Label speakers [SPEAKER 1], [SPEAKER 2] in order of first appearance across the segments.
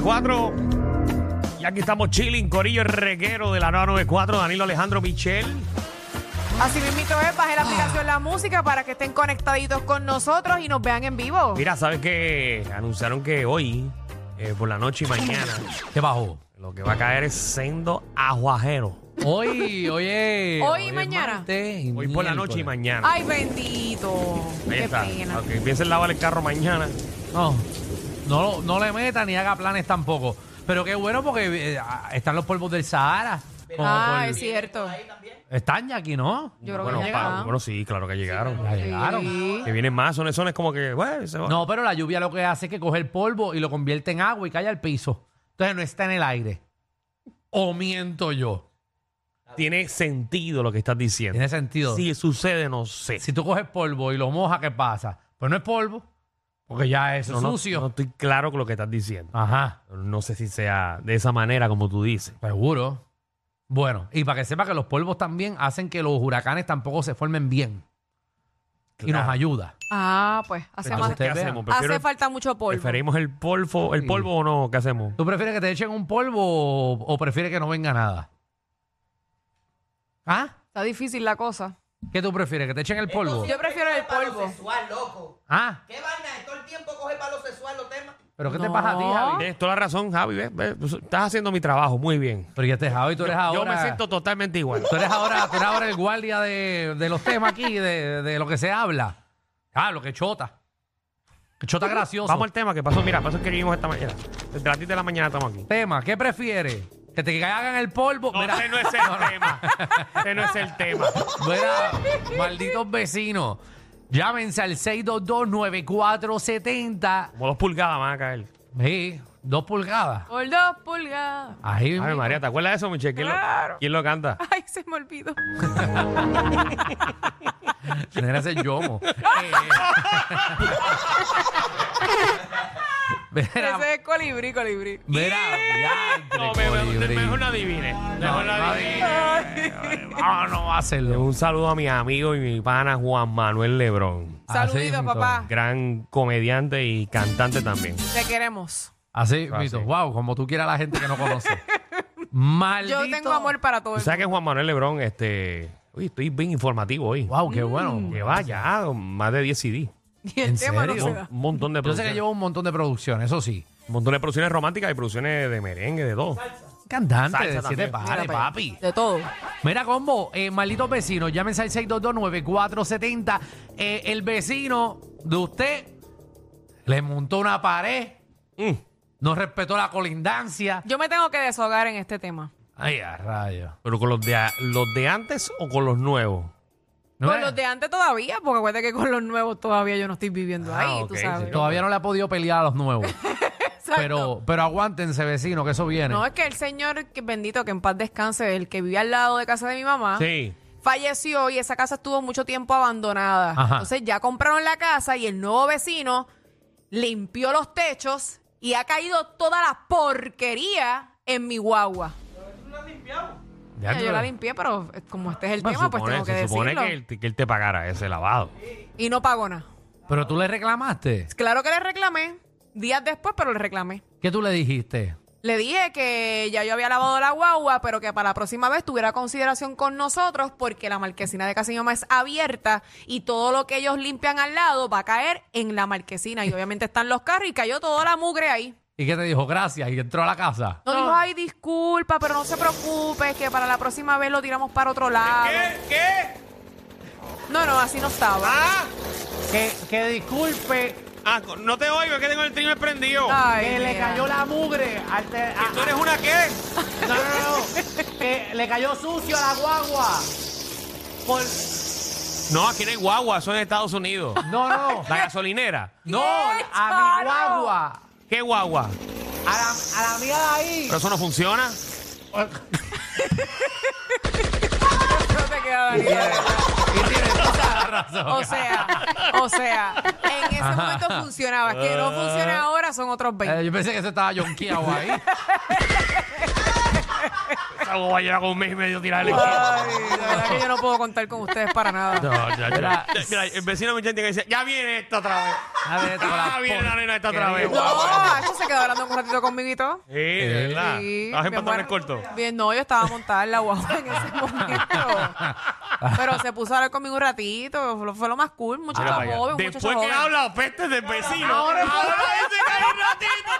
[SPEAKER 1] 994. Y aquí estamos chilling, Corillo el reguero de la 994, Danilo Alejandro Michel.
[SPEAKER 2] Así mismito es, baje la aplicación La Música para que estén conectaditos con nosotros y nos vean en vivo.
[SPEAKER 1] Mira, ¿sabes qué? Anunciaron que hoy, eh, por la noche y mañana,
[SPEAKER 3] ¿Qué bajó?
[SPEAKER 1] lo que va a caer es sendo aguajero.
[SPEAKER 3] Hoy, oye.
[SPEAKER 2] Hoy y mañana.
[SPEAKER 1] Hoy por la noche y mañana.
[SPEAKER 2] Ay, bendito.
[SPEAKER 1] Ahí
[SPEAKER 2] Qué
[SPEAKER 1] está.
[SPEAKER 2] pena.
[SPEAKER 1] Aunque empiece a lavar el carro mañana.
[SPEAKER 3] No, no, no le meta ni haga planes tampoco. Pero qué bueno porque eh, están los polvos del Sahara. Como
[SPEAKER 2] Ah,
[SPEAKER 3] por-
[SPEAKER 2] es cierto.
[SPEAKER 3] Están ya aquí, ¿no?
[SPEAKER 2] Yo creo
[SPEAKER 1] Bueno,
[SPEAKER 2] que
[SPEAKER 1] pa-
[SPEAKER 2] llegaron.
[SPEAKER 1] bueno, sí, claro que llegaron.
[SPEAKER 3] Ya llegaron.
[SPEAKER 2] Sí.
[SPEAKER 1] Que vienen más, son, son es como que, bueno, se va.
[SPEAKER 3] No, pero la lluvia lo que hace es que coge el polvo y lo convierte en agua y cae al piso. Entonces no está en el aire. O miento yo.
[SPEAKER 1] Tiene sentido lo que estás diciendo.
[SPEAKER 3] Tiene sentido.
[SPEAKER 1] Si sucede, no sé.
[SPEAKER 3] Si tú coges polvo y lo mojas, ¿qué pasa? Pues no es polvo, porque ya es
[SPEAKER 1] no,
[SPEAKER 3] sucio.
[SPEAKER 1] no estoy claro con lo que estás diciendo.
[SPEAKER 3] Ajá,
[SPEAKER 1] No sé si sea de esa manera como tú dices.
[SPEAKER 3] seguro. Bueno, y para que sepa que los polvos también hacen que los huracanes tampoco se formen bien. Y nos
[SPEAKER 1] Claro.
[SPEAKER 3] ayuda.
[SPEAKER 2] Ah, pues hace,
[SPEAKER 1] Entonces,
[SPEAKER 2] más-
[SPEAKER 1] ¿qué
[SPEAKER 3] usted vea.
[SPEAKER 1] hacemos? Prefiero-
[SPEAKER 2] hace falta mucho polvo.
[SPEAKER 1] ¿Preferimos el polvo, el
[SPEAKER 3] Sí.
[SPEAKER 1] polvo o no? ¿Qué hacemos?
[SPEAKER 3] ¿Tú prefieres que te echen un polvo o, o prefieres que no venga nada? ¿Ah?
[SPEAKER 2] Está difícil la cosa.
[SPEAKER 3] ¿Qué tú prefieres? ¿Que te echen el polvo?
[SPEAKER 2] Yo prefiero el polvo.
[SPEAKER 4] sexual, loco.
[SPEAKER 3] ¿Ah?
[SPEAKER 4] ¿Qué vaina? Tiempo coge palo sexual los temas.
[SPEAKER 3] ¿Pero qué te
[SPEAKER 2] No.
[SPEAKER 3] pasa a ti, Javi?
[SPEAKER 1] Tienes toda la razón, Javi. ve, ve, pues, Estás haciendo mi trabajo muy bien.
[SPEAKER 3] Pero ya te Javi, tú eres
[SPEAKER 1] Yo
[SPEAKER 3] ahora...
[SPEAKER 1] me siento totalmente igual.
[SPEAKER 3] Tú eres ahora, tú eres ahora el guardia de, de los temas aquí, de, de lo que se habla. Ah, lo que chota. Que chota gracioso.
[SPEAKER 1] Vamos al tema que pasó. Mira, pasó que vimos esta mañana. Desde las 10 de la mañana estamos aquí.
[SPEAKER 3] Tema, ¿qué prefieres? ¿Que te caigan el polvo?
[SPEAKER 1] No, ese no es el tema. Ese no es el tema.
[SPEAKER 3] mira, malditos vecinos. Llámense al 622-9470.
[SPEAKER 1] Como dos pulgadas van a caer.
[SPEAKER 3] Sí, dos pulgadas.
[SPEAKER 2] Por dos pulgadas.
[SPEAKER 3] Ahí
[SPEAKER 1] Ay,
[SPEAKER 3] mismo.
[SPEAKER 1] María, ¿te acuerdas de eso, Michelle? ¿Quién,
[SPEAKER 2] Claro.
[SPEAKER 1] lo, ¿Quién lo canta?
[SPEAKER 2] Ay, se me olvidó.
[SPEAKER 3] Era ese yomo. Eh, Mira,
[SPEAKER 2] Ese es colibrí, colibrí.
[SPEAKER 3] mira, ya,
[SPEAKER 1] No, mejor, mejor no adivine. Mejor no adivine.
[SPEAKER 3] Ah, no va a hacerlo.
[SPEAKER 1] Un saludo a mi amigo y mi pana Juan Manuel Lebrón.
[SPEAKER 3] Así
[SPEAKER 2] Saluditos,
[SPEAKER 3] mismo.
[SPEAKER 2] papá.
[SPEAKER 1] Gran comediante y cantante también.
[SPEAKER 2] Te queremos.
[SPEAKER 3] Así. Wow, como tú quieras a la gente que no conoce. Maldito.
[SPEAKER 2] Yo tengo amor para todo
[SPEAKER 1] Tú
[SPEAKER 2] el
[SPEAKER 1] sabes que. Juan Manuel Lebrón, este. Uy, estoy bien informativo hoy.
[SPEAKER 3] Wow, qué bueno.
[SPEAKER 1] Lleva ya más de 10 CD.
[SPEAKER 2] Y el
[SPEAKER 3] ¿En
[SPEAKER 2] tema no
[SPEAKER 3] serio?
[SPEAKER 2] se
[SPEAKER 1] Un montón de
[SPEAKER 3] Yo sé que
[SPEAKER 1] producciones.
[SPEAKER 3] lleva un montón de producciones, eso sí.
[SPEAKER 1] Un montón de producciones románticas y producciones de merengue, de todo.
[SPEAKER 3] Cantante
[SPEAKER 1] Salsa
[SPEAKER 3] de siete
[SPEAKER 1] también.
[SPEAKER 3] pares,
[SPEAKER 2] allá.
[SPEAKER 3] papi.
[SPEAKER 2] De todo.
[SPEAKER 3] Mira, combo, eh, malditos vecinos, llámense al 622-9470. Eh, el vecino de usted le montó una pared,
[SPEAKER 1] Mm.
[SPEAKER 3] no respetó la colindancia.
[SPEAKER 2] Yo me tengo que deshogar en este tema.
[SPEAKER 3] Ay, a rayos.
[SPEAKER 1] Pero con los de, a- los de antes o con los nuevos.
[SPEAKER 3] ¿No
[SPEAKER 2] Con
[SPEAKER 3] es?
[SPEAKER 2] los de antes todavía, porque acuérdate que con los nuevos todavía yo no estoy viviendo
[SPEAKER 1] Ah,
[SPEAKER 2] ahí,
[SPEAKER 1] ok,
[SPEAKER 2] tú sabes.
[SPEAKER 1] sí.
[SPEAKER 3] Todavía no le ha podido pelear a los nuevos.
[SPEAKER 2] Exacto.
[SPEAKER 3] pero, pero aguántense, vecino, que eso viene.
[SPEAKER 2] No, es que el señor, que bendito, que en paz descanse, el que vivía al lado de casa de mi mamá,
[SPEAKER 1] Sí.
[SPEAKER 2] falleció y esa casa estuvo mucho tiempo abandonada.
[SPEAKER 3] Ajá.
[SPEAKER 2] Entonces ya compraron la casa y el nuevo vecino limpió los techos y ha caído toda la porquería en mi guagua.
[SPEAKER 3] Ya
[SPEAKER 2] yo la limpié, pero como este es el
[SPEAKER 1] Bueno,
[SPEAKER 2] tema, pues
[SPEAKER 1] supone-
[SPEAKER 2] tengo que
[SPEAKER 1] se supone
[SPEAKER 2] decirlo.
[SPEAKER 1] que él, que él te pagara ese lavado.
[SPEAKER 2] Y no pagó nada.
[SPEAKER 3] Pero tú le reclamaste.
[SPEAKER 2] Claro que le reclamé, días después, pero le reclamé.
[SPEAKER 3] ¿Qué tú le dijiste?
[SPEAKER 2] Le dije que ya yo había lavado la guagua, pero que para la próxima vez tuviera consideración con nosotros porque la marquesina de mamá es abierta y todo lo que ellos limpian al lado va a caer en la marquesina. Y obviamente están los carros y cayó toda la mugre ahí.
[SPEAKER 3] ¿Y qué te dijo? Gracias. Y entró a la casa.
[SPEAKER 2] No dijo, ay, disculpa, pero no se preocupe, que para la próxima vez lo tiramos para otro lado.
[SPEAKER 1] ¿Qué?
[SPEAKER 2] No, no, así no estaba.
[SPEAKER 1] Ah,
[SPEAKER 3] Que, que disculpe,
[SPEAKER 1] ah, no te oigo, es que tengo el trimmer prendido.
[SPEAKER 2] Ay,
[SPEAKER 3] que le
[SPEAKER 2] mira.
[SPEAKER 3] cayó la mugre. al te- a-
[SPEAKER 1] ¿Tú eres una qué?
[SPEAKER 3] no, no, no. que le cayó sucio a la guagua. Por...
[SPEAKER 1] No, aquí no hay guagua, eso es en Estados Unidos.
[SPEAKER 3] No, no.
[SPEAKER 1] La gasolinera.
[SPEAKER 3] No,
[SPEAKER 2] ¿Qué,
[SPEAKER 3] a mi guagua.
[SPEAKER 1] ¿Qué guagua?
[SPEAKER 3] A la, a la mía de ahí.
[SPEAKER 1] Pero eso no funciona.
[SPEAKER 2] No te queda, Daniel.
[SPEAKER 3] Y tiene toda la razón.
[SPEAKER 2] O sea, o sea, en ese momento funcionaba. Que no funciona ahora son otros 20.
[SPEAKER 3] Eh, yo pensé que se estaba yonqueado ahí.
[SPEAKER 1] Esa boba lleva como un mes y medio la esquina.
[SPEAKER 2] Ay, de verdad que yo no puedo contar con ustedes para nada.
[SPEAKER 1] No, ya, ya.
[SPEAKER 3] Mira.
[SPEAKER 1] Mira, el vecino me que dice, ya viene esta otra vez.
[SPEAKER 3] A ver, esta con la
[SPEAKER 1] Ya viene la nena esta otra vez.
[SPEAKER 2] No, eso se quedó hablando un ratito conmigo y todo.
[SPEAKER 1] Sí, de verdad.
[SPEAKER 2] Sí,
[SPEAKER 1] Estabas en
[SPEAKER 2] bien
[SPEAKER 1] pantalones cortos.
[SPEAKER 2] Bien, no, yo estaba montada en la guagua en ese momento. Pero se puso a hablar conmigo un ratito. Fue, fue lo más cool, muchacho
[SPEAKER 1] Mira para allá.
[SPEAKER 2] joven, muchacho
[SPEAKER 1] Después que
[SPEAKER 2] joven.
[SPEAKER 1] habla pestes del vecino. Ahora dice que hay un ratito.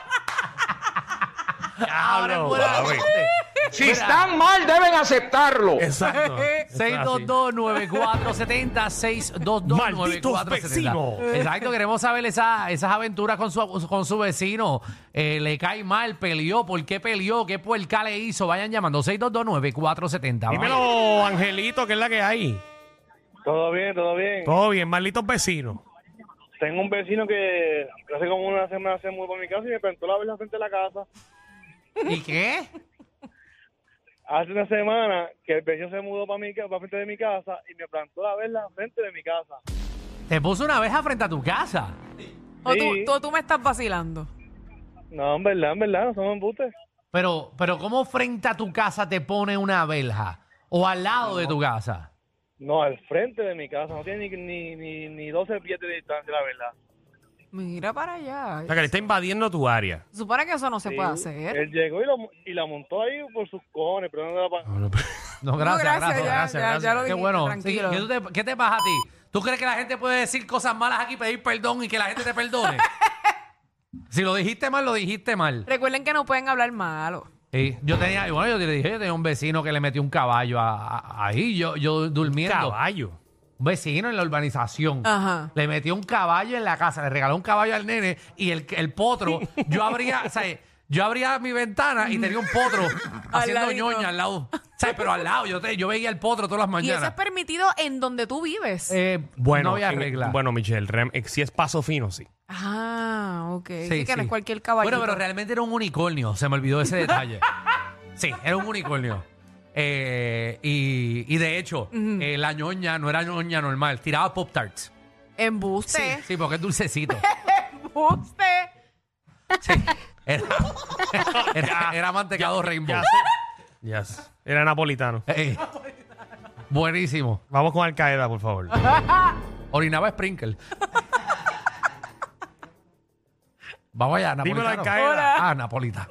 [SPEAKER 3] Ahora es
[SPEAKER 1] Diablo, papi.
[SPEAKER 3] gente.
[SPEAKER 5] Si
[SPEAKER 3] Mira,
[SPEAKER 5] están mal, deben aceptarlo.
[SPEAKER 1] Exacto. Eso es así.
[SPEAKER 3] 622-9470,
[SPEAKER 1] Malditos
[SPEAKER 3] 622-9470.
[SPEAKER 1] vecinos.
[SPEAKER 3] Exacto, queremos saber esa- esas aventuras con su, con su vecino. Eh, le cae mal, peleó, ¿por qué peleó? ¿Qué puerca le hizo? Vayan llamando 622-9470. Vamos.
[SPEAKER 1] Dímelo, Angelito, que es la que hay.
[SPEAKER 6] Todo bien, todo bien.
[SPEAKER 1] Todo bien, malditos vecinos.
[SPEAKER 6] Tengo un vecino que hace como una semana se mudó para mi casa y me plantó la vela frente de la casa.
[SPEAKER 3] ¿Y qué?
[SPEAKER 6] Hace una semana que el vecino se mudó para mi para frente de mi casa y me plantó la vela frente de mi casa.
[SPEAKER 3] Te puso una abeja frente a tu casa.
[SPEAKER 2] O tú,
[SPEAKER 6] Sí.
[SPEAKER 2] tú, tú me estás vacilando.
[SPEAKER 6] No, en verdad, en verdad, no somos embustes.
[SPEAKER 3] Pero, pero ¿cómo frente a tu casa te pone una verja? ¿O al lado de tu casa?
[SPEAKER 6] No, al frente de mi casa. No tiene ni, ni, ni, ni 12 pies de distancia, la verdad.
[SPEAKER 2] Mira para allá.
[SPEAKER 1] O sea, que le está invadiendo tu área.
[SPEAKER 2] Supone que eso no se
[SPEAKER 6] Sí,
[SPEAKER 2] puede hacer.
[SPEAKER 6] Él llegó y, lo, y la montó ahí por sus cojones, pero no la pa-
[SPEAKER 3] No, gracias,
[SPEAKER 2] No,
[SPEAKER 3] gracias,
[SPEAKER 2] gracias,
[SPEAKER 3] gracias,
[SPEAKER 2] ya,
[SPEAKER 3] gracias,
[SPEAKER 2] ya, ya lo
[SPEAKER 3] Qué
[SPEAKER 2] dijiste,
[SPEAKER 3] bueno.
[SPEAKER 2] tranquilo.
[SPEAKER 3] Sí, ¿qué, tú te, qué te pasa a ti? ¿Tú crees que la gente puede decir cosas malas aquí, pedir perdón y que la gente te perdone? si lo dijiste mal, lo dijiste mal.
[SPEAKER 2] Recuerden que no pueden hablar malo.
[SPEAKER 3] Sí, yo tenía, y bueno, yo te dije, yo tenía un vecino que le metió un caballo a- a- ahí, yo, yo durmiendo.
[SPEAKER 1] Caballo.
[SPEAKER 3] Un vecino en la urbanización.
[SPEAKER 2] Ajá.
[SPEAKER 3] Le metió un caballo en la casa, le regaló un caballo al nene y el, el potro, yo abría, o sea, yo abría mi ventana y tenía un potro haciendo
[SPEAKER 2] ladito.
[SPEAKER 3] ñoña al lado. O sea, pero al lado, yo, te- yo veía el potro todas las
[SPEAKER 2] Y eso es
[SPEAKER 3] mañanas.
[SPEAKER 2] permitido en donde tú vives.
[SPEAKER 3] Eh,
[SPEAKER 1] Bueno,
[SPEAKER 3] no había
[SPEAKER 1] en-
[SPEAKER 3] regla.
[SPEAKER 1] bueno, Michelle, rem- eh, si es paso fino, sí.
[SPEAKER 2] Ah, ok. Sí,
[SPEAKER 3] Sí,
[SPEAKER 2] que no
[SPEAKER 3] sí.
[SPEAKER 2] es cualquier caballo.
[SPEAKER 3] Bueno, pero realmente era un unicornio. Se me olvidó ese detalle. Sí, era un unicornio. Eh, y, y de hecho, eh, la ñoña no era ñoña normal. Tiraba Pop Tarts. Sí,
[SPEAKER 2] Embuste.
[SPEAKER 3] sí, porque es dulcecito.
[SPEAKER 2] Embuste.
[SPEAKER 3] Sí. Era, era, era mantecado rainbow.
[SPEAKER 1] Ya sé. Ya sé. Era napolitano.
[SPEAKER 3] Eh, buenísimo.
[SPEAKER 1] Vamos con Al Qaeda, por favor.
[SPEAKER 3] Orinaba Sprinkle. Vamos allá,
[SPEAKER 1] Dímelo,
[SPEAKER 3] napolitano.
[SPEAKER 1] Al-Qaeda.
[SPEAKER 2] Hola.
[SPEAKER 3] Ah, napolitano.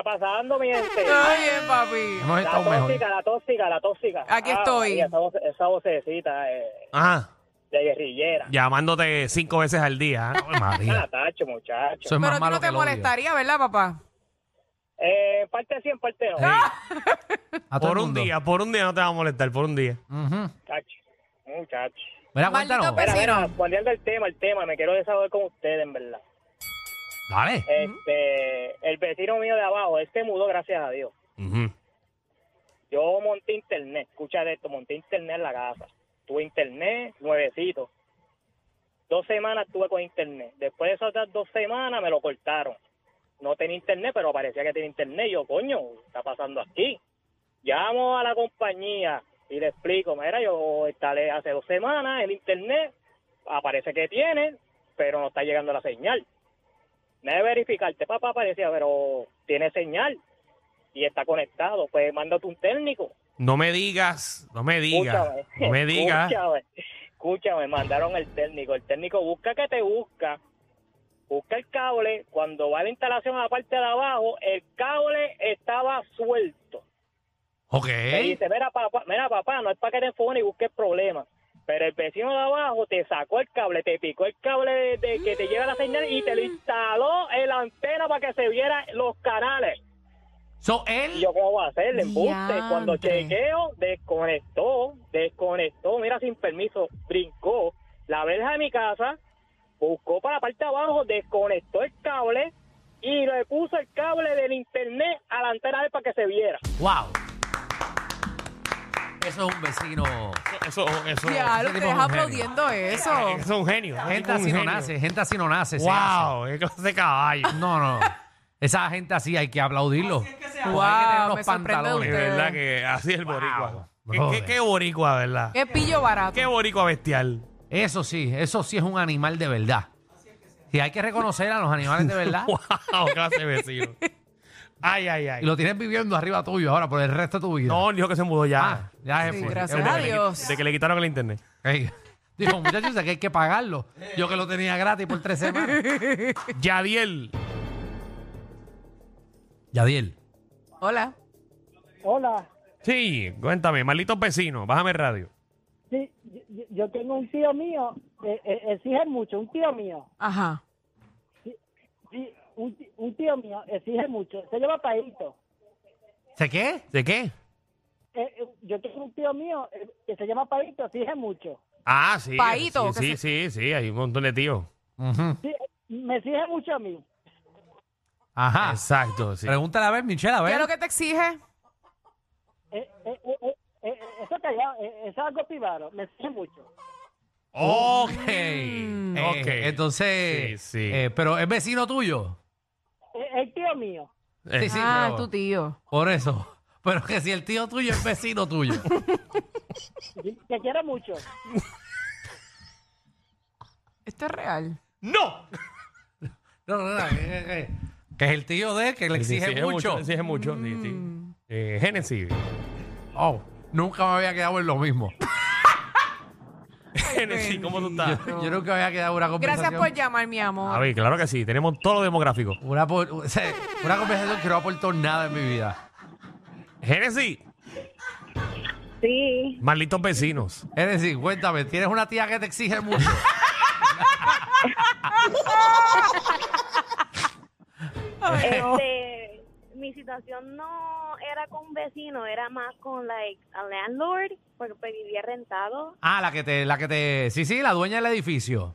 [SPEAKER 6] ¡Ey! ¿Qué está pasando, mi gente?
[SPEAKER 2] Oye, papi.
[SPEAKER 3] Hemos
[SPEAKER 6] La
[SPEAKER 3] estado mejor.
[SPEAKER 6] tóxica, la tóxica, la tóxica.
[SPEAKER 2] Aquí estoy.
[SPEAKER 6] María, esa, voce- esa vocecita eh,
[SPEAKER 1] Ajá.
[SPEAKER 6] de guerrillera.
[SPEAKER 1] Llamándote cinco veces al día. ¿eh?
[SPEAKER 3] Ay, María.
[SPEAKER 6] Ah, tacho, muchacho.
[SPEAKER 3] Eso es más
[SPEAKER 2] Pero
[SPEAKER 3] malo
[SPEAKER 2] no
[SPEAKER 3] que
[SPEAKER 2] te
[SPEAKER 3] el odio.
[SPEAKER 2] molestaría, ¿verdad, papá?
[SPEAKER 6] Eh, parte sí, en parte no.
[SPEAKER 3] A todo
[SPEAKER 1] Por
[SPEAKER 3] el
[SPEAKER 1] un
[SPEAKER 3] mundo.
[SPEAKER 1] día, por un día no te va a molestar, por un día.
[SPEAKER 3] Ujú.
[SPEAKER 6] Tacho, muchacho.
[SPEAKER 3] Mira,
[SPEAKER 2] Maldito
[SPEAKER 3] cuéntanos.
[SPEAKER 2] pe-
[SPEAKER 6] Mira,
[SPEAKER 2] Vecino.
[SPEAKER 6] mira, volviendo al tema, el tema, me quiero desahogar con ustedes, en verdad.
[SPEAKER 3] Dale.
[SPEAKER 6] Este, el vecino mío de abajo, él se mudó, gracias a Dios. Yo monté internet, escucha de esto, monté internet en la casa. Tuve internet nuevecito. Dos semanas tuve con internet. Después de esas otras dos semanas me lo cortaron. No tenía internet, pero parecía que tenía internet. Y yo, coño, ¿qué está pasando aquí? Llamo a la compañía y le explico, mira, yo instalé hace dos semanas el internet, aparece que tiene, pero no está llegando la señal. Me de verificarte, papá, aparecía, pero tiene señal y está conectado, pues mándate un técnico.
[SPEAKER 1] No me digas, no me digas,
[SPEAKER 6] Escúchame,
[SPEAKER 1] no me digas.
[SPEAKER 6] Escúchame, escúchame, mandaron el técnico. El técnico busca que te busca, busca el cable. Cuando va la instalación a la parte de abajo, el cable estaba suelto.
[SPEAKER 3] Ok.
[SPEAKER 6] Me dice, mira papá, mira papá, no es para que te enfoques y busques problemas. Pero el vecino de abajo te sacó el cable, te picó el cable de, de que te lleva la señal y te lo instaló en la antena para que se vieran los canales.
[SPEAKER 3] So,
[SPEAKER 6] Y
[SPEAKER 3] él.
[SPEAKER 6] yo, ¿cómo va a hacer? Le embuste. Cuando chequeo, desconectó, desconectó, mira, sin permiso, brincó la verja de mi casa, buscó para la parte de abajo, desconectó el cable y le puso el cable del internet a la antena de él para que se viera.
[SPEAKER 3] Wow. Eso es un vecino.
[SPEAKER 1] Eso, eso,
[SPEAKER 2] Ya, lo
[SPEAKER 3] tipo es
[SPEAKER 2] deja
[SPEAKER 3] un genio.
[SPEAKER 2] aplaudiendo eso.
[SPEAKER 1] eso es un genio. tipo
[SPEAKER 3] Gente
[SPEAKER 1] es un
[SPEAKER 3] así no
[SPEAKER 1] genio.
[SPEAKER 3] nace, gente así no nace. se
[SPEAKER 1] Wow, qué clase de caballo.
[SPEAKER 3] No, no. Esa gente así hay que aplaudirlo. Porque hay que tener
[SPEAKER 2] Wow,
[SPEAKER 3] los
[SPEAKER 2] me sorprende
[SPEAKER 3] pantalones.
[SPEAKER 1] De verdad que así es el
[SPEAKER 3] Wow.
[SPEAKER 1] boricua. ¿Qué, qué, qué boricua, verdad?
[SPEAKER 2] Qué pillo barato.
[SPEAKER 1] Qué boricua bestial.
[SPEAKER 3] Eso sí, eso sí es un animal de verdad. Y hay que reconocer a los animales de verdad.
[SPEAKER 1] Wow, clase de vecino. Ay, ay, ay.
[SPEAKER 3] Y lo tienes viviendo arriba tuyo ahora por el resto de tu vida.
[SPEAKER 1] No, él dijo que se mudó ya.
[SPEAKER 3] Ah, ya
[SPEAKER 2] Sí, gracias
[SPEAKER 3] Es
[SPEAKER 2] a. Dios.
[SPEAKER 1] De que le quitaron el internet.
[SPEAKER 3] Ey, Dijo, muchachos, que hay que pagarlo. Yo que lo tenía gratis por tres semanas.
[SPEAKER 1] Yadiel.
[SPEAKER 3] Yadiel.
[SPEAKER 2] Hola.
[SPEAKER 7] Hola,
[SPEAKER 1] Sí, cuéntame, malditos vecinos, bájame el radio.
[SPEAKER 7] sí, yo, yo tengo un tío mío, eh, eh, exige mucho, un tío mío,
[SPEAKER 2] Ajá.
[SPEAKER 7] sí, un, tío mío exige mucho, se llama Paito.
[SPEAKER 3] ¿Sé qué?
[SPEAKER 1] ¿De qué?
[SPEAKER 7] Eh, eh, yo tengo un tío mío eh, que se llama Paito, exige mucho.
[SPEAKER 1] Ah, sí.
[SPEAKER 2] Paito,
[SPEAKER 1] Sí,
[SPEAKER 2] que
[SPEAKER 1] sí, sí, sí, hay un montón de tíos.
[SPEAKER 3] Ujú.
[SPEAKER 7] Sí, me exige mucho a mí.
[SPEAKER 3] Ajá.
[SPEAKER 1] Exacto, sí.
[SPEAKER 3] Pregúntale a ver, Michelle, a
[SPEAKER 2] ¿Qué
[SPEAKER 3] ver.
[SPEAKER 2] es lo que te exige?
[SPEAKER 7] Eh, eh, eh, eh, eh, eso callado, eh, eso es algo privado, me exige mucho.
[SPEAKER 3] Ok.
[SPEAKER 2] Mm.
[SPEAKER 3] Eh,
[SPEAKER 1] Ok.
[SPEAKER 3] Entonces,
[SPEAKER 1] Sí, sí.
[SPEAKER 3] eh, pero es vecino tuyo.
[SPEAKER 7] Eh, el tío mío,
[SPEAKER 1] Eh,
[SPEAKER 3] Sí, sí,
[SPEAKER 2] ah,
[SPEAKER 3] pero-
[SPEAKER 2] tu tío.
[SPEAKER 3] Por eso. Pero que si el tío tuyo es vecino tuyo.
[SPEAKER 7] sí, que quiere mucho.
[SPEAKER 2] Esto es real.
[SPEAKER 1] ¡No!
[SPEAKER 3] No, no, no. Que, que- que- que es el tío de él, que le
[SPEAKER 1] Sí, sí,
[SPEAKER 3] exige mucho.
[SPEAKER 1] Le exige mucho, sí, sí.
[SPEAKER 2] Mm.
[SPEAKER 1] Eh, Genesis.
[SPEAKER 3] Oh, nunca me había quedado en lo mismo.
[SPEAKER 1] Genesis, ¿cómo tú estás?
[SPEAKER 3] Yo, yo nunca había quedado una conversación.
[SPEAKER 2] Gracias por llamar, mi amor.
[SPEAKER 1] A ver, claro que sí, tenemos todo lo demográfico.
[SPEAKER 3] Una, por- o sea, una conversación que no aportó nada en mi vida.
[SPEAKER 1] Genesis,
[SPEAKER 8] Sí,
[SPEAKER 1] malditos vecinos.
[SPEAKER 3] Es decir, cuéntame, ¿tienes una tía que te exige mucho?
[SPEAKER 8] este, mi situación no era con un vecino, era más con like a landlord, porque pues, vivía rentado.
[SPEAKER 3] Ah, la que te, la que te, sí, sí, la dueña del edificio.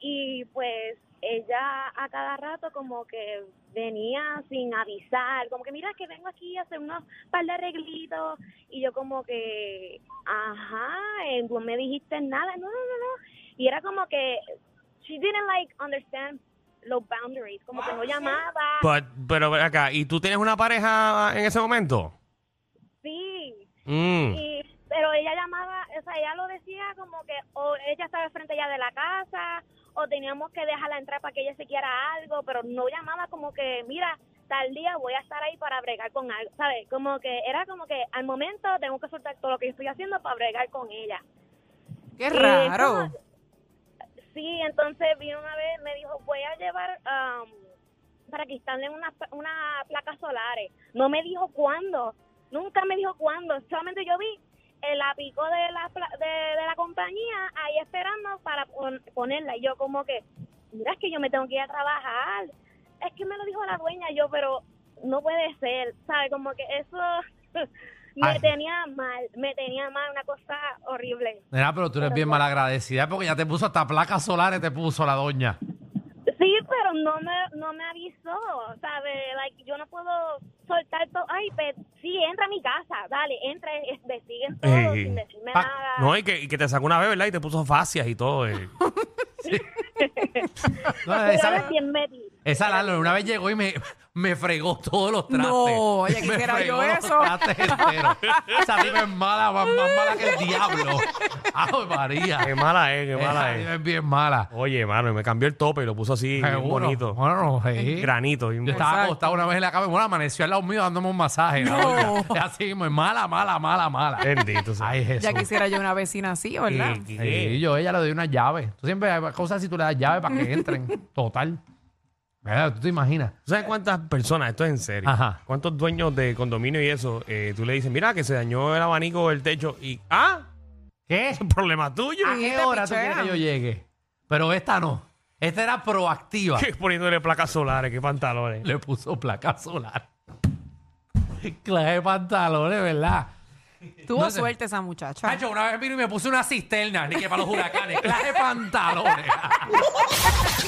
[SPEAKER 8] y pues ella a cada rato como que venía sin avisar, como que mira que vengo aquí a hacer unos par de arreglitos y yo como que, ajá, eh, no me dijiste nada, no, no, no, no, y era como que she didn't like understand los boundaries, como que no llamaba.
[SPEAKER 1] But- pero ven acá, ¿y tú tienes una pareja en ese momento?
[SPEAKER 8] Sí,
[SPEAKER 1] Mm.
[SPEAKER 8] y, pero ella llamaba, o sea, ella lo decía como que o ella estaba al frente ya de la casa o teníamos que dejarla entrar para que ella se quiera algo, pero no llamaba como que, mira, tal día voy a estar ahí para bregar con algo, ¿sabes? Como que era como que al momento tengo que soltar todo lo que yo estoy haciendo para bregar con ella.
[SPEAKER 2] Qué raro.
[SPEAKER 8] como- Sí, entonces vino una vez, me dijo, voy a llevar um, para que instalen una, una placa solares. No me dijo cuándo, nunca me dijo cuándo, solamente yo vi el apico de la, de, de la compañía ahí esperando para pon- ponerla. Y yo como que, mira, es que yo me tengo que ir a trabajar. Es que me lo dijo la dueña, yo, pero no puede ser, ¿sabes? Como que eso me
[SPEAKER 3] Ay.
[SPEAKER 8] tenía mal, me tenía mal, una cosa horrible.
[SPEAKER 3] Mira, pero tú eres bien malagradecida porque ya te puso hasta placas solares, te puso la doña.
[SPEAKER 8] Sí, pero no me, no me avisó, ¿sabes? Like, yo no puedo soltar todo. Ay, pues, sí, entra a mi casa, dale, entra, investiguen todo
[SPEAKER 1] Ey.
[SPEAKER 8] sin decirme
[SPEAKER 3] Pa-
[SPEAKER 8] nada.
[SPEAKER 1] No, y que, y que te sacó una vez, ¿verdad? Y te puso fascias y todo. eh.
[SPEAKER 3] No,
[SPEAKER 8] Pero
[SPEAKER 3] esa,
[SPEAKER 8] era bien metido.
[SPEAKER 3] Esa Lalo una vez llegó y me, me fregó todos los trastes.
[SPEAKER 2] No, ya
[SPEAKER 3] me
[SPEAKER 2] quisiera
[SPEAKER 3] fregó
[SPEAKER 2] yo
[SPEAKER 3] los
[SPEAKER 2] eso.
[SPEAKER 3] trastes enteros. Esa tipa es mala, más, más mala que el diablo. Ay, María.
[SPEAKER 1] Qué mala es, qué
[SPEAKER 3] Esa
[SPEAKER 1] mala
[SPEAKER 3] tipa
[SPEAKER 1] es.
[SPEAKER 3] es bien mala.
[SPEAKER 1] Oye, mano, y me cambió el tope y lo puso así, bien
[SPEAKER 3] Seguro.
[SPEAKER 1] bonito.
[SPEAKER 3] Bueno, sí.
[SPEAKER 1] Granito. bien
[SPEAKER 3] Yo estaba acostado una vez en la cama y bueno, amaneció al lado mío dándome un masaje. la
[SPEAKER 2] No.
[SPEAKER 3] doña. Es así mismo, es mala, mala, mala, mala.
[SPEAKER 1] Bendito sea.
[SPEAKER 3] Ay, Jesús.
[SPEAKER 2] Ya quisiera yo una vecina así, ¿verdad?
[SPEAKER 1] ¿Qué- qué-
[SPEAKER 3] Sí, yo a ella le doy una llave. Tú siempre hay cosas si tú le das llave para que entren. Total. Mira, ¿Tú te imaginas?
[SPEAKER 1] ¿Tú sabes cuántas personas, esto es en serio,
[SPEAKER 3] Ajá.
[SPEAKER 1] cuántos dueños de condominio y eso, eh, tú le dices, mira que se dañó el abanico del techo y, ah,
[SPEAKER 3] ¿Qué?
[SPEAKER 1] es problema tuyo.
[SPEAKER 3] ¿A qué
[SPEAKER 2] te
[SPEAKER 3] hora tú quieres que yo llegue? Pero esta no. Esta era proactiva.
[SPEAKER 1] Que Poniéndole placas solares, qué pantalones.
[SPEAKER 3] Le puso placa solar. Clase de pantalones, ¿verdad?
[SPEAKER 2] Tuvo
[SPEAKER 3] No sé.
[SPEAKER 2] suerte esa muchacha.
[SPEAKER 3] Cacho, una vez vino y me puse una cisterna, ni que para los huracanes. Clase de pantalones.